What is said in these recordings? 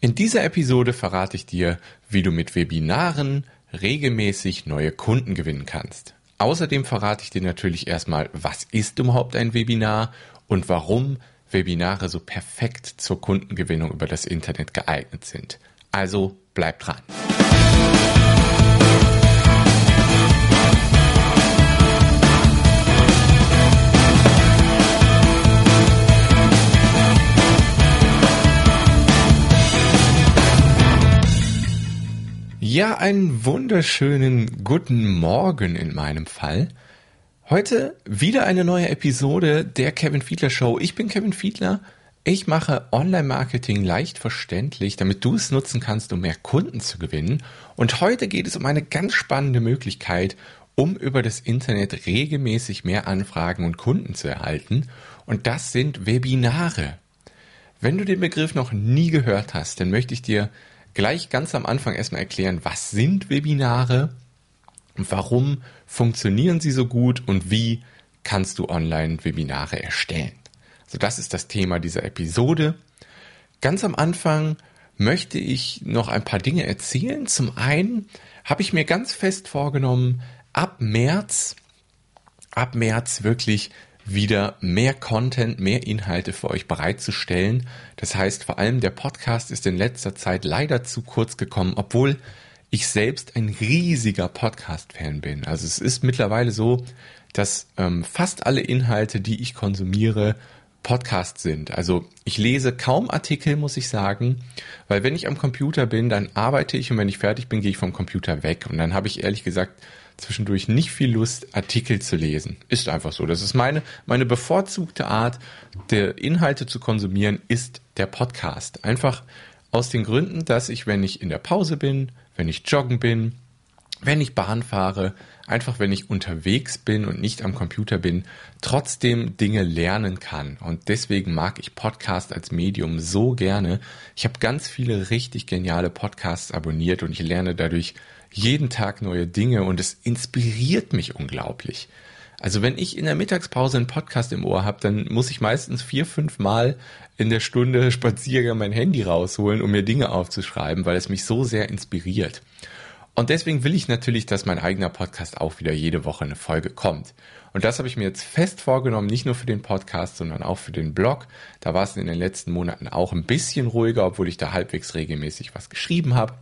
In dieser Episode verrate ich dir, wie du mit Webinaren regelmäßig neue Kunden gewinnen kannst. Außerdem verrate ich dir natürlich erstmal, was ist überhaupt ein Webinar und warum Webinare so perfekt zur Kundengewinnung über das Internet geeignet sind. Also bleib dran. Ja, einen wunderschönen guten Morgen in meinem Fall. Heute wieder eine neue Episode der Kevin Fiedler Show. Ich bin Kevin Fiedler. Ich mache Online-Marketing leicht verständlich, damit du es nutzen kannst, um mehr Kunden zu gewinnen. Und heute geht es um eine ganz spannende Möglichkeit, um über das Internet regelmäßig mehr Anfragen und Kunden zu erhalten. Und das sind Webinare. Wenn du den Begriff noch nie gehört hast, dann möchte ich dir gleich ganz am Anfang erstmal erklären, was sind Webinare, warum funktionieren sie so gut und wie kannst du Online-Webinare erstellen. Also das ist das Thema dieser Episode. Ganz am Anfang möchte ich noch ein paar Dinge erzählen. Zum einen habe ich mir ganz fest vorgenommen, ab März, ab März wirklich wieder mehr Content, mehr Inhalte für euch bereitzustellen. Das heißt, vor allem der Podcast ist in letzter Zeit leider zu kurz gekommen, obwohl ich selbst ein riesiger Podcast-Fan bin. Also es ist mittlerweile so, dass ähm, fast alle Inhalte, die ich konsumiere, Podcasts sind. Also ich lese kaum Artikel, muss ich sagen, weil wenn ich am Computer bin, dann arbeite ich und wenn ich fertig bin, gehe ich vom Computer weg. Und dann habe ich ehrlich gesagt zwischendurch nicht viel Lust, Artikel zu lesen. Ist einfach so. Das ist meine, meine bevorzugte Art, der Inhalte zu konsumieren, ist der Podcast. Einfach aus den Gründen, dass ich, wenn ich in der Pause bin, wenn ich joggen bin, wenn ich Bahn fahre, einfach wenn ich unterwegs bin und nicht am Computer bin, trotzdem Dinge lernen kann. Und deswegen mag ich Podcast als Medium so gerne. Ich habe ganz viele richtig geniale Podcasts abonniert und ich lerne dadurch jeden Tag neue Dinge und es inspiriert mich unglaublich. Also wenn ich in der Mittagspause einen Podcast im Ohr habe, dann muss ich meistens vier, fünf Mal in der Stunde Spaziergang mein Handy rausholen, um mir Dinge aufzuschreiben, weil es mich so sehr inspiriert. Und deswegen will ich natürlich, dass mein eigener Podcast auch wieder jede Woche eine Folge kommt. Und das habe ich mir jetzt fest vorgenommen, nicht nur für den Podcast, sondern auch für den Blog. Da war es in den letzten Monaten auch ein bisschen ruhiger, obwohl ich da halbwegs regelmäßig was geschrieben habe.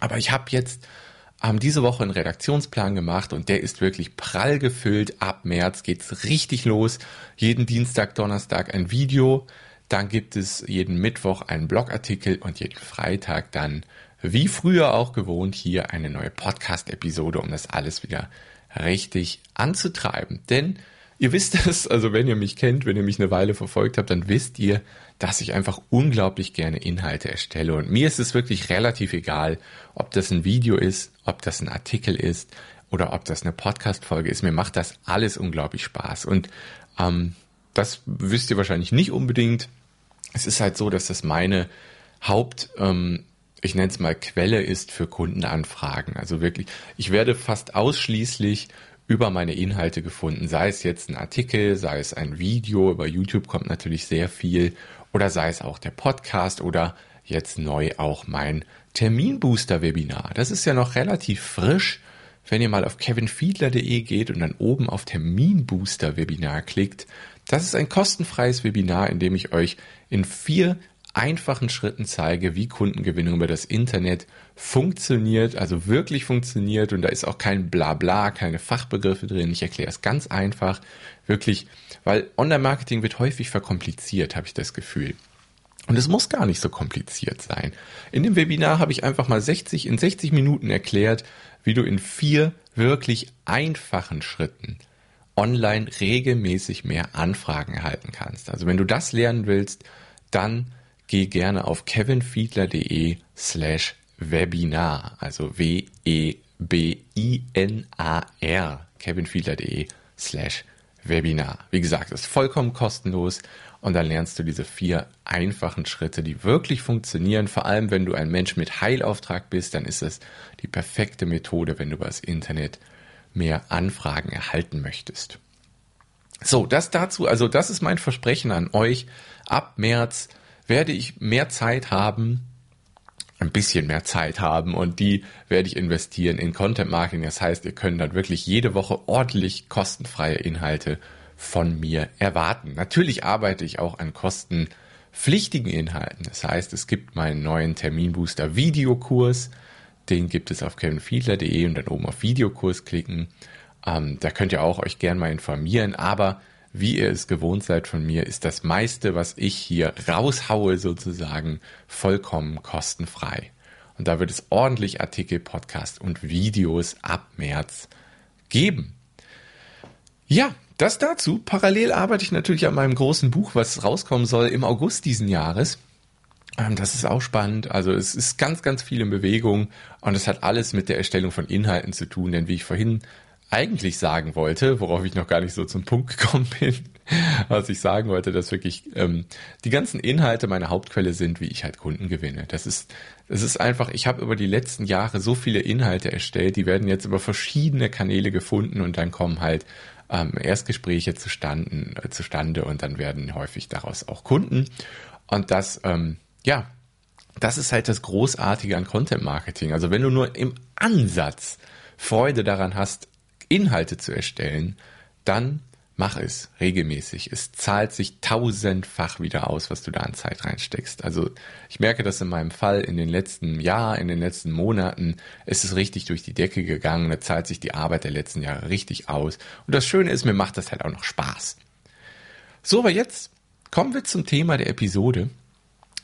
Aber ich habe jetzt haben diese Woche einen Redaktionsplan gemacht und der ist wirklich prall gefüllt. Ab März geht's richtig los. Jeden Dienstag, Donnerstag ein Video. Dann gibt es jeden Mittwoch einen Blogartikel und jeden Freitag dann wie früher auch gewohnt, hier eine neue Podcast-Episode, um das alles wieder richtig anzutreiben. Denn ihr wisst es, also wenn ihr mich kennt, wenn ihr mich eine Weile verfolgt habt, dann wisst ihr, dass ich einfach unglaublich gerne Inhalte erstelle. Und mir ist es wirklich relativ egal, ob das ein Video ist, ob das ein Artikel ist oder ob das eine Podcast-Folge ist. Mir macht das alles unglaublich Spaß. Und ähm, das wisst ihr wahrscheinlich nicht unbedingt. Es ist halt so, dass das meine Haupt, ähm, ich nenne es mal Quelle ist für Kundenanfragen. Also wirklich, ich werde fast ausschließlich über meine Inhalte gefunden, sei es jetzt ein Artikel, sei es ein Video, über YouTube kommt natürlich sehr viel oder sei es auch der Podcast oder jetzt neu auch mein Terminbooster-Webinar. Das ist ja noch relativ frisch. Wenn ihr mal auf kevinfiedler.de geht und dann oben auf Terminbooster-Webinar klickt, das ist ein kostenfreies Webinar, in dem ich euch in vier einfachen Schritten zeige, wie Kundengewinnung über das Internet funktioniert, also wirklich funktioniert und da ist auch kein Blabla, keine Fachbegriffe drin. Ich erkläre es ganz einfach, wirklich, weil Online-Marketing wird häufig verkompliziert, habe ich das Gefühl. Und es muss gar nicht so kompliziert sein. In dem Webinar habe ich einfach mal 60 in 60 Minuten erklärt, wie du in vier wirklich einfachen Schritten online regelmäßig mehr Anfragen erhalten kannst. Also wenn du das lernen willst, dann geh gerne auf kevinfiedler.de slash Webinar, also W-E-B-I-N-A-R, kevinfiedler.de slash Webinar. Wie gesagt, ist vollkommen kostenlos und dann lernst du diese vier einfachen Schritte, die wirklich funktionieren. Vor allem, wenn du ein Mensch mit Heilauftrag bist, dann ist es die perfekte Methode, wenn du über das Internet mehr Anfragen erhalten möchtest. So, das dazu, also das ist mein Versprechen an euch. Ab März werde ich mehr Zeit haben, ein bisschen mehr Zeit haben und die werde ich investieren in Content Marketing. Das heißt, ihr könnt dann wirklich jede Woche ordentlich kostenfreie Inhalte von mir erwarten. Natürlich arbeite ich auch an kostenpflichtigen Inhalten. Das heißt, es gibt meinen neuen Terminbooster Videokurs. Den gibt es auf kevinfiedler.de und dann oben auf Videokurs klicken. Ähm, da könnt ihr auch euch gern mal informieren. Aber wie ihr es gewohnt seid von mir, ist das meiste, was ich hier raushaue, sozusagen vollkommen kostenfrei. Und da wird es ordentlich Artikel, Podcast und Videos ab März geben. Ja, das dazu. Parallel arbeite ich natürlich an meinem großen Buch, was rauskommen soll im August diesen Jahres. Ähm, das ist auch spannend. Also es ist ganz, ganz viel in Bewegung und es hat alles mit der Erstellung von Inhalten zu tun, denn wie ich vorhin eigentlich sagen wollte, worauf ich noch gar nicht so zum Punkt gekommen bin, was ich sagen wollte, dass wirklich ähm, die ganzen Inhalte meine Hauptquelle sind, wie ich halt Kunden gewinne. Das ist, das ist einfach, ich habe über die letzten Jahre so viele Inhalte erstellt, die werden jetzt über verschiedene Kanäle gefunden und dann kommen halt ähm, Erstgespräche zustande, äh, zustande und dann werden häufig daraus auch Kunden. Und das, ähm, ja, das ist halt das Großartige an Content Marketing. Also wenn du nur im Ansatz Freude daran hast, Inhalte zu erstellen, dann mach es regelmäßig. Es zahlt sich tausendfach wieder aus, was du da an Zeit reinsteckst. Also ich merke das in meinem Fall in den letzten Jahr, in den letzten Monaten. Es ist richtig durch die Decke gegangen. Da zahlt sich die Arbeit der letzten Jahre richtig aus. Und das Schöne ist, mir macht das halt auch noch Spaß. So, aber jetzt kommen wir zum Thema der Episode.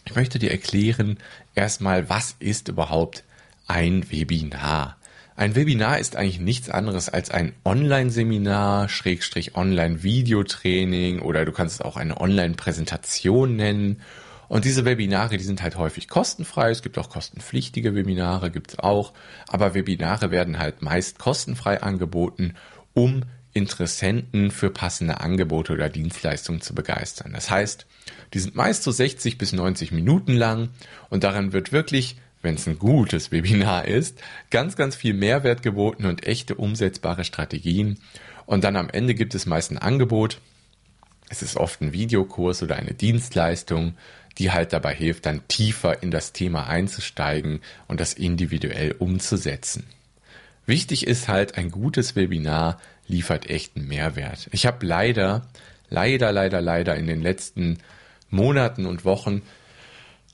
Ich möchte dir erklären erstmal, was ist überhaupt ein Webinar? Ein Webinar ist eigentlich nichts anderes als ein Online-Seminar, Schrägstrich Online-Videotraining oder du kannst es auch eine Online-Präsentation nennen. Und diese Webinare, die sind halt häufig kostenfrei. Es gibt auch kostenpflichtige Webinare, gibt's auch. Aber Webinare werden halt meist kostenfrei angeboten, um Interessenten für passende Angebote oder Dienstleistungen zu begeistern. Das heißt, die sind meist so 60 bis 90 Minuten lang und daran wird wirklich wenn es ein gutes Webinar ist, ganz, ganz viel Mehrwert geboten und echte umsetzbare Strategien. Und dann am Ende gibt es meist ein Angebot. Es ist oft ein Videokurs oder eine Dienstleistung, die halt dabei hilft, dann tiefer in das Thema einzusteigen und das individuell umzusetzen. Wichtig ist halt, ein gutes Webinar liefert echten Mehrwert. Ich habe leider, leider, leider, leider in den letzten Monaten und Wochen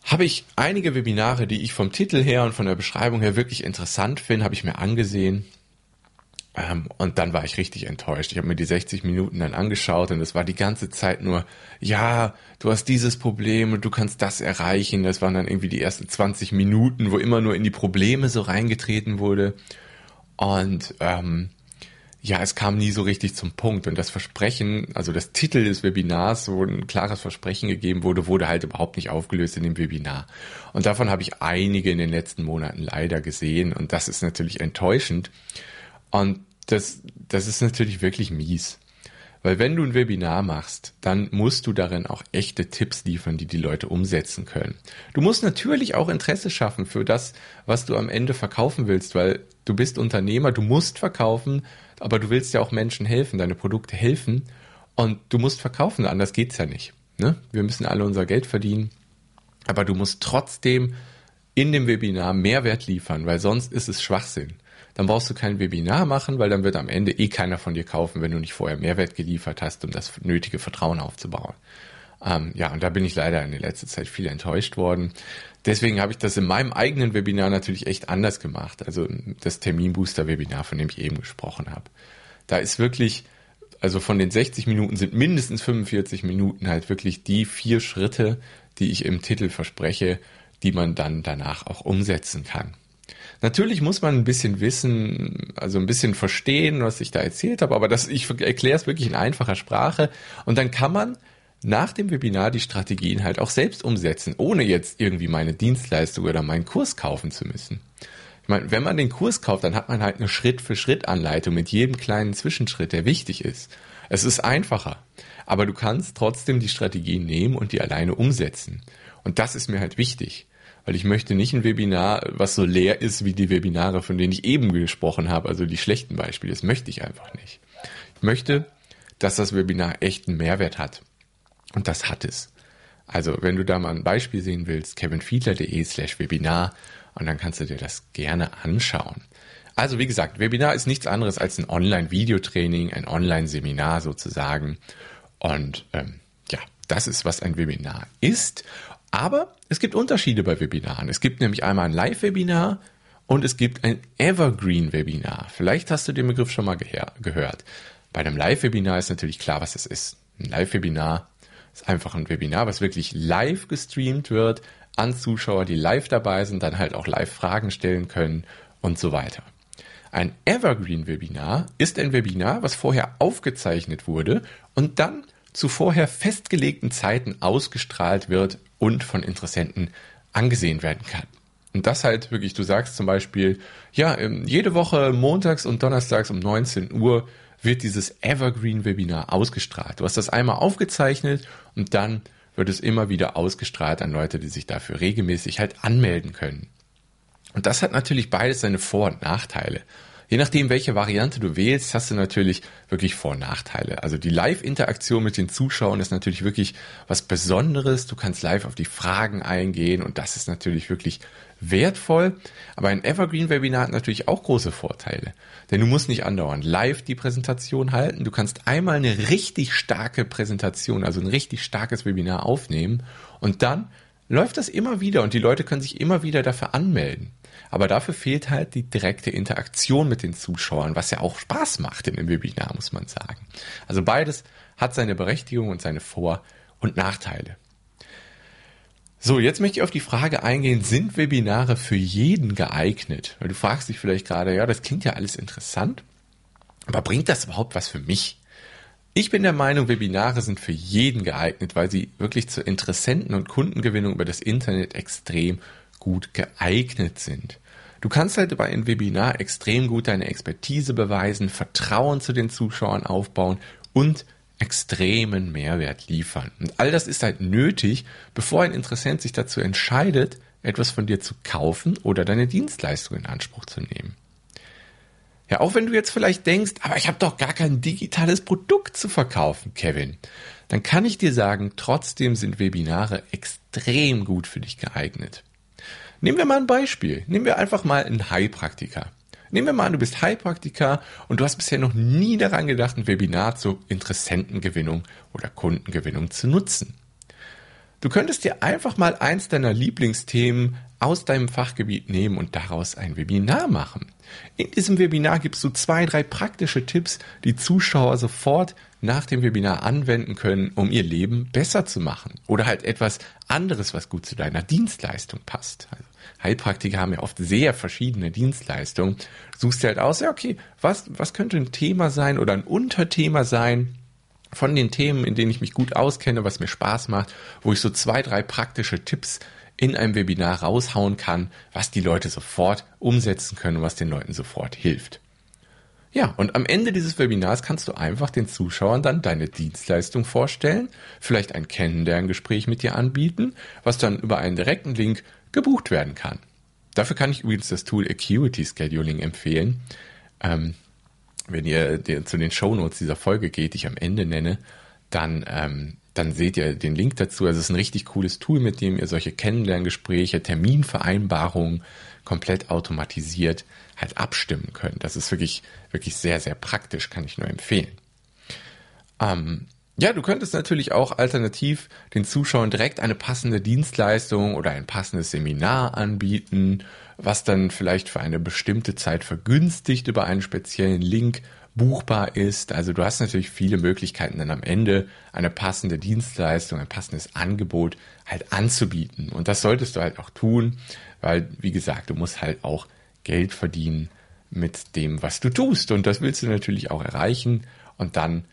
habe ich einige Webinare, die ich vom Titel her und von der Beschreibung her wirklich interessant finde, habe ich mir angesehen. Ähm, und dann war ich richtig enttäuscht. Ich habe mir die 60 Minuten dann angeschaut und es war die ganze Zeit nur, ja, du hast dieses Problem und du kannst das erreichen. Das waren dann irgendwie die ersten 20 Minuten, wo immer nur in die Probleme so reingetreten wurde. Und ähm, ja, es kam nie so richtig zum Punkt. Und das Versprechen, also das Titel des Webinars, wo ein klares Versprechen gegeben wurde, wurde halt überhaupt nicht aufgelöst in dem Webinar. Und davon habe ich einige in den letzten Monaten leider gesehen. Und das ist natürlich enttäuschend. Und das, das ist natürlich wirklich mies. Weil wenn du ein Webinar machst, dann musst du darin auch echte Tipps liefern, die die Leute umsetzen können. Du musst natürlich auch Interesse schaffen für das, was du am Ende verkaufen willst, weil du bist Unternehmer, du musst verkaufen, aber du willst ja auch Menschen helfen, deine Produkte helfen und du musst verkaufen, anders geht's ja nicht. Ne? Wir müssen alle unser Geld verdienen, aber du musst trotzdem in dem Webinar Mehrwert liefern, weil sonst ist es Schwachsinn. Dann brauchst du kein Webinar machen, weil dann wird am Ende eh keiner von dir kaufen, wenn du nicht vorher Mehrwert geliefert hast, um das nötige Vertrauen aufzubauen. Ähm, ja, und da bin ich leider in der letzten Zeit viel enttäuscht worden. Deswegen habe ich das in meinem eigenen Webinar natürlich echt anders gemacht. Also das Terminbooster-Webinar, von dem ich eben gesprochen habe. Da ist wirklich, also von den 60 Minuten sind mindestens 45 Minuten halt wirklich die vier Schritte, die ich im Titel verspreche, die man dann danach auch umsetzen kann. Natürlich muss man ein bisschen wissen, also ein bisschen verstehen, was ich da erzählt habe, aber das, ich erkläre es wirklich in einfacher Sprache und dann kann man nach dem Webinar die Strategien halt auch selbst umsetzen, ohne jetzt irgendwie meine Dienstleistung oder meinen Kurs kaufen zu müssen. Ich meine, wenn man den Kurs kauft, dann hat man halt eine Schritt-für-Schritt-Anleitung mit jedem kleinen Zwischenschritt, der wichtig ist. Es ist einfacher, aber du kannst trotzdem die Strategien nehmen und die alleine umsetzen. Und das ist mir halt wichtig, weil ich möchte nicht ein Webinar, was so leer ist wie die Webinare, von denen ich eben gesprochen habe, also die schlechten Beispiele. Das möchte ich einfach nicht. Ich möchte, dass das Webinar echten Mehrwert hat. Und das hat es. Also wenn du da mal ein Beispiel sehen willst, kevinfiedler.de slash Webinar und dann kannst du dir das gerne anschauen. Also wie gesagt, Webinar ist nichts anderes als ein Online-Videotraining, ein Online-Seminar sozusagen. Und ähm, ja, das ist, was ein Webinar ist. Aber es gibt Unterschiede bei Webinaren. Es gibt nämlich einmal ein Live-Webinar und es gibt ein Evergreen-Webinar. Vielleicht hast du den Begriff schon mal gehört. Bei einem Live-Webinar ist natürlich klar, was es ist. Ein Live-Webinar ist einfach ein Webinar, was wirklich live gestreamt wird an Zuschauer, die live dabei sind, dann halt auch live Fragen stellen können und so weiter. Ein Evergreen-Webinar ist ein Webinar, was vorher aufgezeichnet wurde und dann zu vorher festgelegten Zeiten ausgestrahlt wird und von Interessenten angesehen werden kann. Und das halt wirklich, du sagst zum Beispiel, ja, ähm, jede Woche montags und donnerstags um 19 Uhr wird dieses Evergreen-Webinar ausgestrahlt. Du hast das einmal aufgezeichnet und dann wird es immer wieder ausgestrahlt an Leute, die sich dafür regelmäßig halt anmelden können. Und das hat natürlich beides seine Vor- und Nachteile. Je nachdem, welche Variante du wählst, hast du natürlich wirklich Vor- und Nachteile. Also die Live-Interaktion mit den Zuschauern ist natürlich wirklich was Besonderes. Du kannst live auf die Fragen eingehen und das ist natürlich wirklich wertvoll. Aber ein Evergreen-Webinar hat natürlich auch große Vorteile. Denn du musst nicht andauernd live die Präsentation halten. Du kannst einmal eine richtig starke Präsentation, also ein richtig starkes Webinar aufnehmen und dann läuft das immer wieder und die Leute können sich immer wieder dafür anmelden. Aber dafür fehlt halt die direkte Interaktion mit den Zuschauern, was ja auch Spaß macht in einem Webinar, muss man sagen. Also beides hat seine Berechtigung und seine Vor- und Nachteile. So, jetzt möchte ich auf die Frage eingehen, sind Webinare für jeden geeignet? Weil du fragst dich vielleicht gerade, ja, das klingt ja alles interessant, aber bringt das überhaupt was für mich? Ich bin der Meinung, Webinare sind für jeden geeignet, weil sie wirklich zur Interessenten- und Kundengewinnung über das Internet extrem gut geeignet sind. Du kannst halt bei einem Webinar extrem gut deine Expertise beweisen, Vertrauen zu den Zuschauern aufbauen und extremen Mehrwert liefern. Und all das ist halt nötig, bevor ein Interessent sich dazu entscheidet, etwas von dir zu kaufen oder deine Dienstleistung in Anspruch zu nehmen. Ja, auch wenn du jetzt vielleicht denkst, aber ich habe doch gar kein digitales Produkt zu verkaufen, Kevin, dann kann ich dir sagen, trotzdem sind Webinare extrem gut für dich geeignet. Nehmen wir mal ein Beispiel. Nehmen wir einfach mal einen Heilpraktiker. Nehmen wir mal an, du bist Heilpraktiker und du hast bisher noch nie daran gedacht, ein Webinar zur Interessentengewinnung oder Kundengewinnung zu nutzen. Du könntest dir einfach mal eins deiner Lieblingsthemen aus deinem Fachgebiet nehmen und daraus ein Webinar machen. In diesem Webinar gibst du zwei, drei praktische Tipps, die Zuschauer sofort nach dem Webinar anwenden können, um ihr Leben besser zu machen. Oder halt etwas anderes, was gut zu deiner Dienstleistung passt. Also Heilpraktiker haben ja oft sehr verschiedene Dienstleistungen. suchst dir halt aus, ja, okay, was, was könnte ein Thema sein oder ein Unterthema sein, von den Themen, in denen ich mich gut auskenne, was mir Spaß macht, wo ich so zwei, drei praktische Tipps in einem Webinar raushauen kann, was die Leute sofort umsetzen können und was den Leuten sofort hilft. Ja, und am Ende dieses Webinars kannst du einfach den Zuschauern dann deine Dienstleistung vorstellen, vielleicht ein Kennenlerngespräch mit dir anbieten, was dann über einen direkten Link gebucht werden kann. Dafür kann ich übrigens das Tool Acuity Scheduling empfehlen. Ähm, wenn ihr zu den Shownotes dieser Folge geht, die ich am Ende nenne, dann, ähm, dann seht ihr den Link dazu. Also es ist ein richtig cooles Tool, mit dem ihr solche Kennenlerngespräche, Terminvereinbarungen komplett automatisiert halt abstimmen könnt. Das ist wirklich, wirklich sehr, sehr praktisch, kann ich nur empfehlen. Ähm, ja, du könntest natürlich auch alternativ den Zuschauern direkt eine passende Dienstleistung oder ein passendes Seminar anbieten, was dann vielleicht für eine bestimmte Zeit vergünstigt über einen speziellen Link buchbar ist. Also du hast natürlich viele Möglichkeiten dann am Ende eine passende Dienstleistung, ein passendes Angebot halt anzubieten. Und das solltest du halt auch tun, weil, wie gesagt, du musst halt auch Geld verdienen mit dem, was du tust. Und das willst du natürlich auch erreichen. Und dann,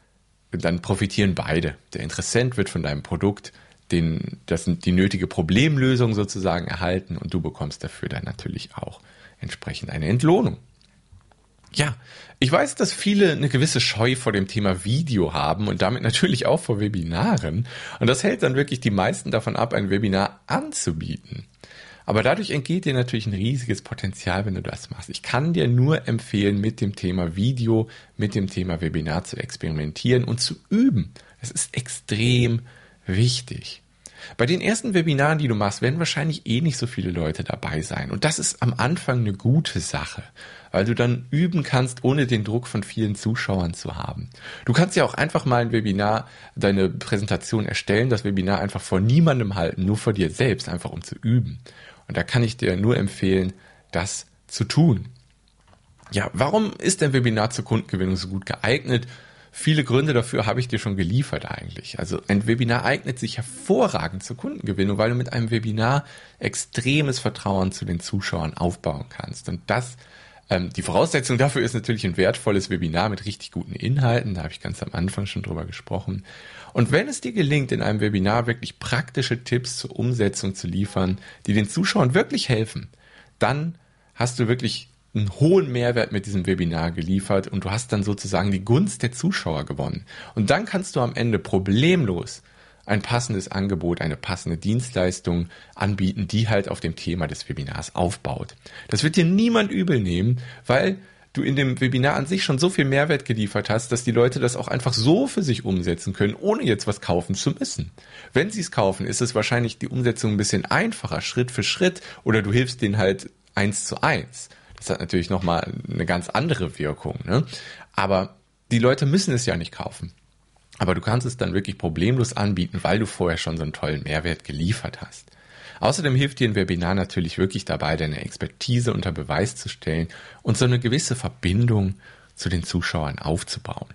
dann profitieren beide. Der Interessent wird von deinem Produkt den, das die nötige Problemlösung sozusagen erhalten und du bekommst dafür dann natürlich auch entsprechend eine Entlohnung. Ja, ich weiß, dass viele eine gewisse Scheu vor dem Thema Video haben und damit natürlich auch vor Webinaren. Und das hält dann wirklich die meisten davon ab, ein Webinar anzubieten. Aber dadurch entgeht dir natürlich ein riesiges Potenzial, wenn du das machst. Ich kann dir nur empfehlen, mit dem Thema Video, mit dem Thema Webinar zu experimentieren und zu üben. Es ist extrem wichtig. Bei den ersten Webinaren, die du machst, werden wahrscheinlich eh nicht so viele Leute dabei sein. Und das ist am Anfang eine gute Sache, weil du dann üben kannst, ohne den Druck von vielen Zuschauern zu haben. Du kannst ja auch einfach mal ein Webinar, deine Präsentation erstellen, das Webinar einfach vor niemandem halten, nur vor dir selbst, einfach um zu üben. Und da kann ich dir nur empfehlen, das zu tun. Ja, warum ist ein Webinar zur Kundengewinnung so gut geeignet? Viele Gründe dafür habe ich dir schon geliefert eigentlich. Also ein Webinar eignet sich hervorragend zur Kundengewinnung, weil du mit einem Webinar extremes Vertrauen zu den Zuschauern aufbauen kannst. Und das, ähm, die Voraussetzung dafür ist natürlich ein wertvolles Webinar mit richtig guten Inhalten. Da habe ich ganz am Anfang schon drüber gesprochen. Und wenn es dir gelingt, in einem Webinar wirklich praktische Tipps zur Umsetzung zu liefern, die den Zuschauern wirklich helfen, dann hast du wirklich einen hohen Mehrwert mit diesem Webinar geliefert und du hast dann sozusagen die Gunst der Zuschauer gewonnen. Und dann kannst du am Ende problemlos ein passendes Angebot, eine passende Dienstleistung anbieten, die halt auf dem Thema des Webinars aufbaut. Das wird dir niemand übel nehmen, weil du in dem Webinar an sich schon so viel Mehrwert geliefert hast, dass die Leute das auch einfach so für sich umsetzen können, ohne jetzt was kaufen zu müssen. Wenn sie es kaufen, ist es wahrscheinlich die Umsetzung ein bisschen einfacher, Schritt für Schritt, oder du hilfst denen halt eins zu eins. Das hat natürlich nochmal eine ganz andere Wirkung. Ne? Aber die Leute müssen es ja nicht kaufen. Aber du kannst es dann wirklich problemlos anbieten, weil du vorher schon so einen tollen Mehrwert geliefert hast. Außerdem hilft dir ein Webinar natürlich wirklich dabei, deine Expertise unter Beweis zu stellen und so eine gewisse Verbindung zu den Zuschauern aufzubauen.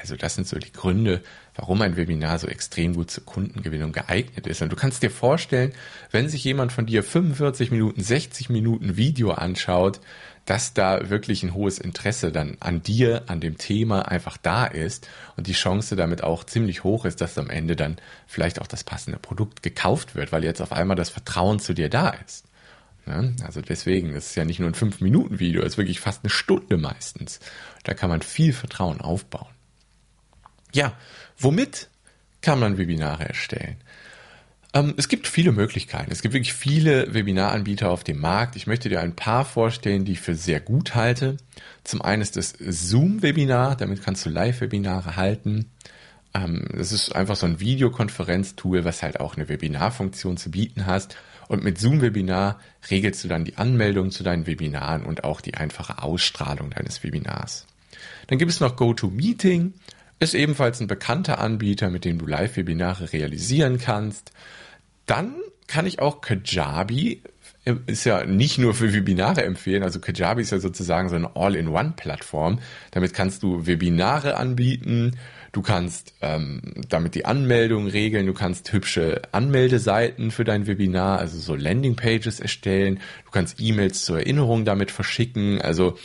Also das sind so die Gründe, warum ein Webinar so extrem gut zur Kundengewinnung geeignet ist. Und du kannst dir vorstellen, wenn sich jemand von dir 45 Minuten, 60 Minuten Video anschaut, dass da wirklich ein hohes Interesse dann an dir, an dem Thema einfach da ist und die Chance damit auch ziemlich hoch ist, dass am Ende dann vielleicht auch das passende Produkt gekauft wird, weil jetzt auf einmal das Vertrauen zu dir da ist. Also deswegen, es ist ja nicht nur ein 5-Minuten-Video, es ist wirklich fast eine Stunde meistens. Da kann man viel Vertrauen aufbauen. Ja, womit kann man Webinare erstellen? Ähm, es gibt viele Möglichkeiten. Es gibt wirklich viele Webinaranbieter auf dem Markt. Ich möchte dir ein paar vorstellen, die ich für sehr gut halte. Zum einen ist das Zoom-Webinar. Damit kannst du Live-Webinare halten. Ähm, das ist einfach so ein Videokonferenztool, was halt auch eine Webinarfunktion zu bieten hast. Und mit Zoom-Webinar regelst du dann die Anmeldung zu deinen Webinaren und auch die einfache Ausstrahlung deines Webinars. Dann gibt es noch GoToMeeting. Ist ebenfalls ein bekannter Anbieter, mit dem du Live-Webinare realisieren kannst. Dann kann ich auch Kajabi, äh, ist ja nicht nur für Webinare empfehlen, also Kajabi ist ja sozusagen so eine All-in-One-Plattform. Damit kannst du Webinare anbieten, du kannst ähm, damit die Anmeldung regeln, du kannst hübsche Anmeldeseiten für dein Webinar, also so Landingpages erstellen, du kannst E-Mails zur Erinnerung damit verschicken, also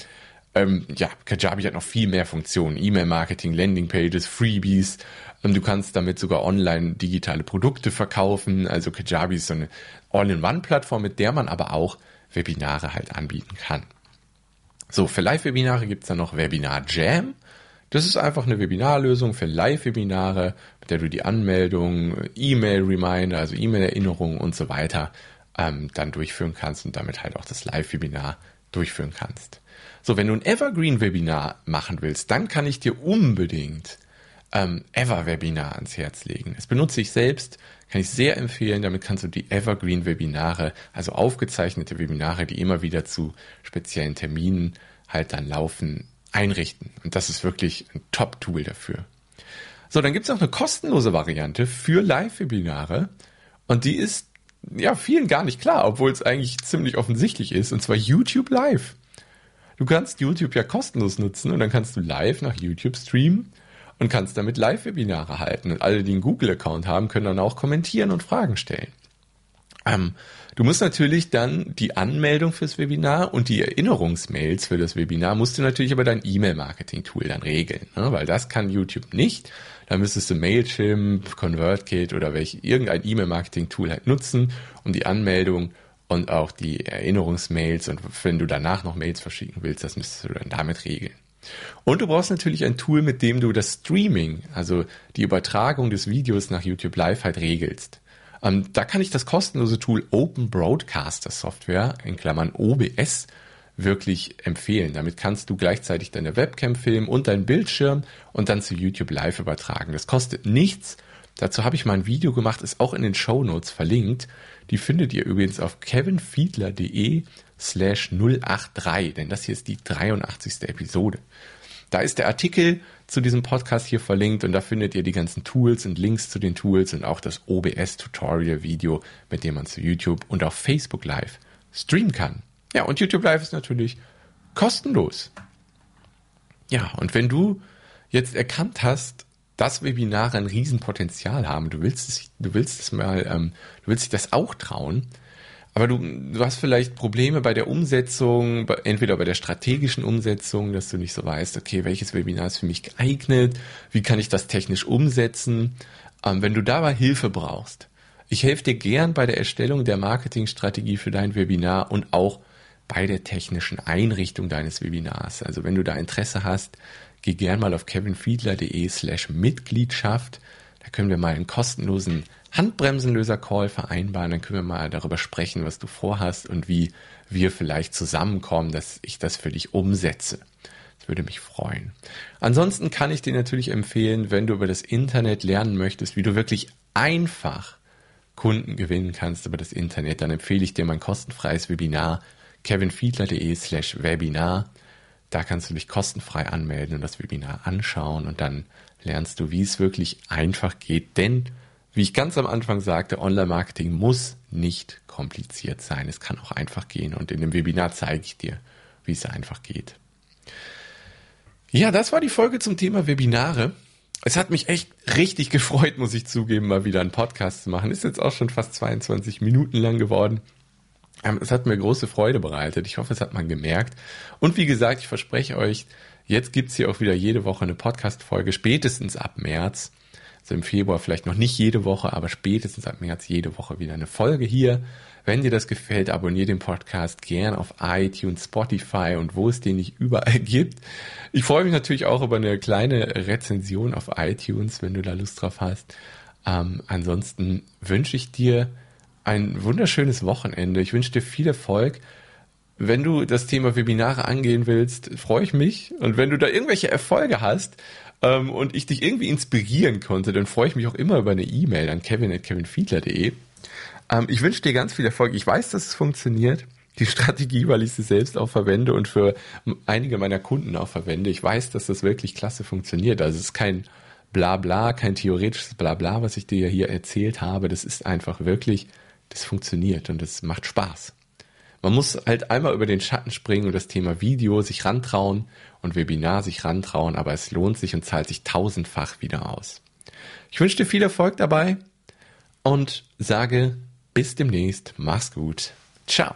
ähm, ja, Kajabi hat noch viel mehr Funktionen. E-Mail-Marketing, Landingpages, Freebies. Ähm, du kannst damit sogar online digitale Produkte verkaufen. Also Kajabi ist so eine All-in-One-Plattform, mit der man aber auch Webinare halt anbieten kann. So, für Live-Webinare gibt's dann noch Webinar Jam. Das ist einfach eine Webinarlösung für Live-Webinare, mit der du die Anmeldung, E-Mail-Reminder, also E-Mail-Erinnerungen und so weiter ähm, dann durchführen kannst und damit halt auch das Live-Webinar durchführen kannst. So, wenn du ein Evergreen-Webinar machen willst, dann kann ich dir unbedingt ähm, Ever-Webinar ans Herz legen. Das benutze ich selbst, kann ich sehr empfehlen. Damit kannst du die Evergreen-Webinare, also aufgezeichnete Webinare, die immer wieder zu speziellen Terminen halt dann laufen, einrichten. Und das ist wirklich ein Top-Tool dafür. So, dann gibt es auch eine kostenlose Variante für Live-Webinare. Und die ist ja vielen gar nicht klar, obwohl es eigentlich ziemlich offensichtlich ist. Und zwar YouTube Live. Du kannst YouTube ja kostenlos nutzen und dann kannst du live nach YouTube streamen und kannst damit Live-Webinare halten. Und alle, die einen Google-Account haben, können dann auch kommentieren und Fragen stellen. Ähm, du musst natürlich dann die Anmeldung fürs Webinar und die Erinnerungsmails für das Webinar musst du natürlich über dein E-Mail-Marketing-Tool dann regeln, ne? weil das kann YouTube nicht. Da müsstest du Mailchimp, ConvertKit oder welch irgendein E-Mail-Marketing-Tool halt nutzen, um die Anmeldung und auch die Erinnerungsmails und wenn du danach noch Mails verschicken willst, das müsstest du dann damit regeln. Und du brauchst natürlich ein Tool, mit dem du das Streaming, also die Übertragung des Videos nach YouTube Live halt regelst. Ähm, da kann ich das kostenlose Tool Open Broadcaster Software in Klammern OBS wirklich empfehlen. Damit kannst du gleichzeitig deine Webcam filmen und deinen Bildschirm und dann zu YouTube Live übertragen. Das kostet nichts Dazu habe ich mal ein Video gemacht, ist auch in den Show Notes verlinkt. Die findet ihr übrigens auf kevinfiedler.de slash 083, denn das hier ist die 83. Episode. Da ist der Artikel zu diesem Podcast hier verlinkt und da findet ihr die ganzen Tools und Links zu den Tools und auch das OBS Tutorial Video, mit dem man zu YouTube und auf Facebook Live streamen kann. Ja, und YouTube Live ist natürlich kostenlos. Ja, und wenn du jetzt erkannt hast, dass Webinare ein Riesenpotenzial haben, du willst es, du willst es mal, ähm, du willst dich das auch trauen, aber du, du hast vielleicht Probleme bei der Umsetzung, entweder bei der strategischen Umsetzung, dass du nicht so weißt, okay, welches Webinar ist für mich geeignet, wie kann ich das technisch umsetzen. Ähm, wenn du dabei Hilfe brauchst, ich helfe dir gern bei der Erstellung der Marketingstrategie für dein Webinar und auch bei der technischen Einrichtung deines Webinars. Also wenn du da Interesse hast, geh gern mal auf kevinfiedler.de slash Mitgliedschaft. Da können wir mal einen kostenlosen Handbremsenlöser-Call vereinbaren. Dann können wir mal darüber sprechen, was du vorhast und wie wir vielleicht zusammenkommen, dass ich das für dich umsetze. Das würde mich freuen. Ansonsten kann ich dir natürlich empfehlen, wenn du über das Internet lernen möchtest, wie du wirklich einfach Kunden gewinnen kannst über das Internet, dann empfehle ich dir mein kostenfreies Webinar kevinfiedler.de slash Webinar. Da kannst du dich kostenfrei anmelden und das Webinar anschauen und dann lernst du, wie es wirklich einfach geht, denn wie ich ganz am Anfang sagte, Online-Marketing muss nicht kompliziert sein. Es kann auch einfach gehen. Und in dem Webinar zeige ich dir, wie es einfach geht. Ja, das war die Folge zum Thema Webinare. Es hat mich echt richtig gefreut, muss ich zugeben, mal wieder einen Podcast zu machen. Ist jetzt auch schon fast 22 Minuten lang geworden. Ähm, es hat mir große Freude bereitet. Ich hoffe, es hat man gemerkt. Und wie gesagt, ich verspreche euch, jetzt gibt's hier auch wieder jede Woche eine Podcast-Folge, spätestens ab März so im Februar vielleicht noch nicht jede Woche, aber spätestens ab März jede Woche wieder eine Folge hier. Wenn dir das gefällt, abonniere den Podcast gern auf iTunes, Spotify und wo es den nicht überall gibt. Ich freue mich natürlich auch über eine kleine Rezension auf iTunes, wenn du da Lust drauf hast. Ähm, ansonsten wünsche ich dir ein wunderschönes Wochenende. Ich wünsche dir viel Erfolg. Wenn du das Thema Webinare angehen willst, freue ich mich. Und wenn du da irgendwelche Erfolge hast, ähm, und ich dich irgendwie inspirieren konnte, dann freue ich mich auch immer über eine E-Mail an kevin.kevinfiedler.de. Ähm, ich wünsche dir ganz viel Erfolg. Ich weiß, dass es funktioniert. Die Strategie, weil ich sie selbst auch verwende und für einige meiner Kunden auch verwende. Ich weiß, dass das wirklich klasse funktioniert. Also es ist kein Blabla, kein theoretisches Blabla, was ich dir hier erzählt habe. Das ist einfach wirklich, das funktioniert und das macht Spaß. Man muss halt einmal über den Schatten springen und das Thema Video sich rantrauen und Webinar sich rantrauen, aber es lohnt sich und zahlt sich tausendfach wieder aus. Ich wünsche dir viel Erfolg dabei und sage bis demnächst. Mach's gut. Ciao.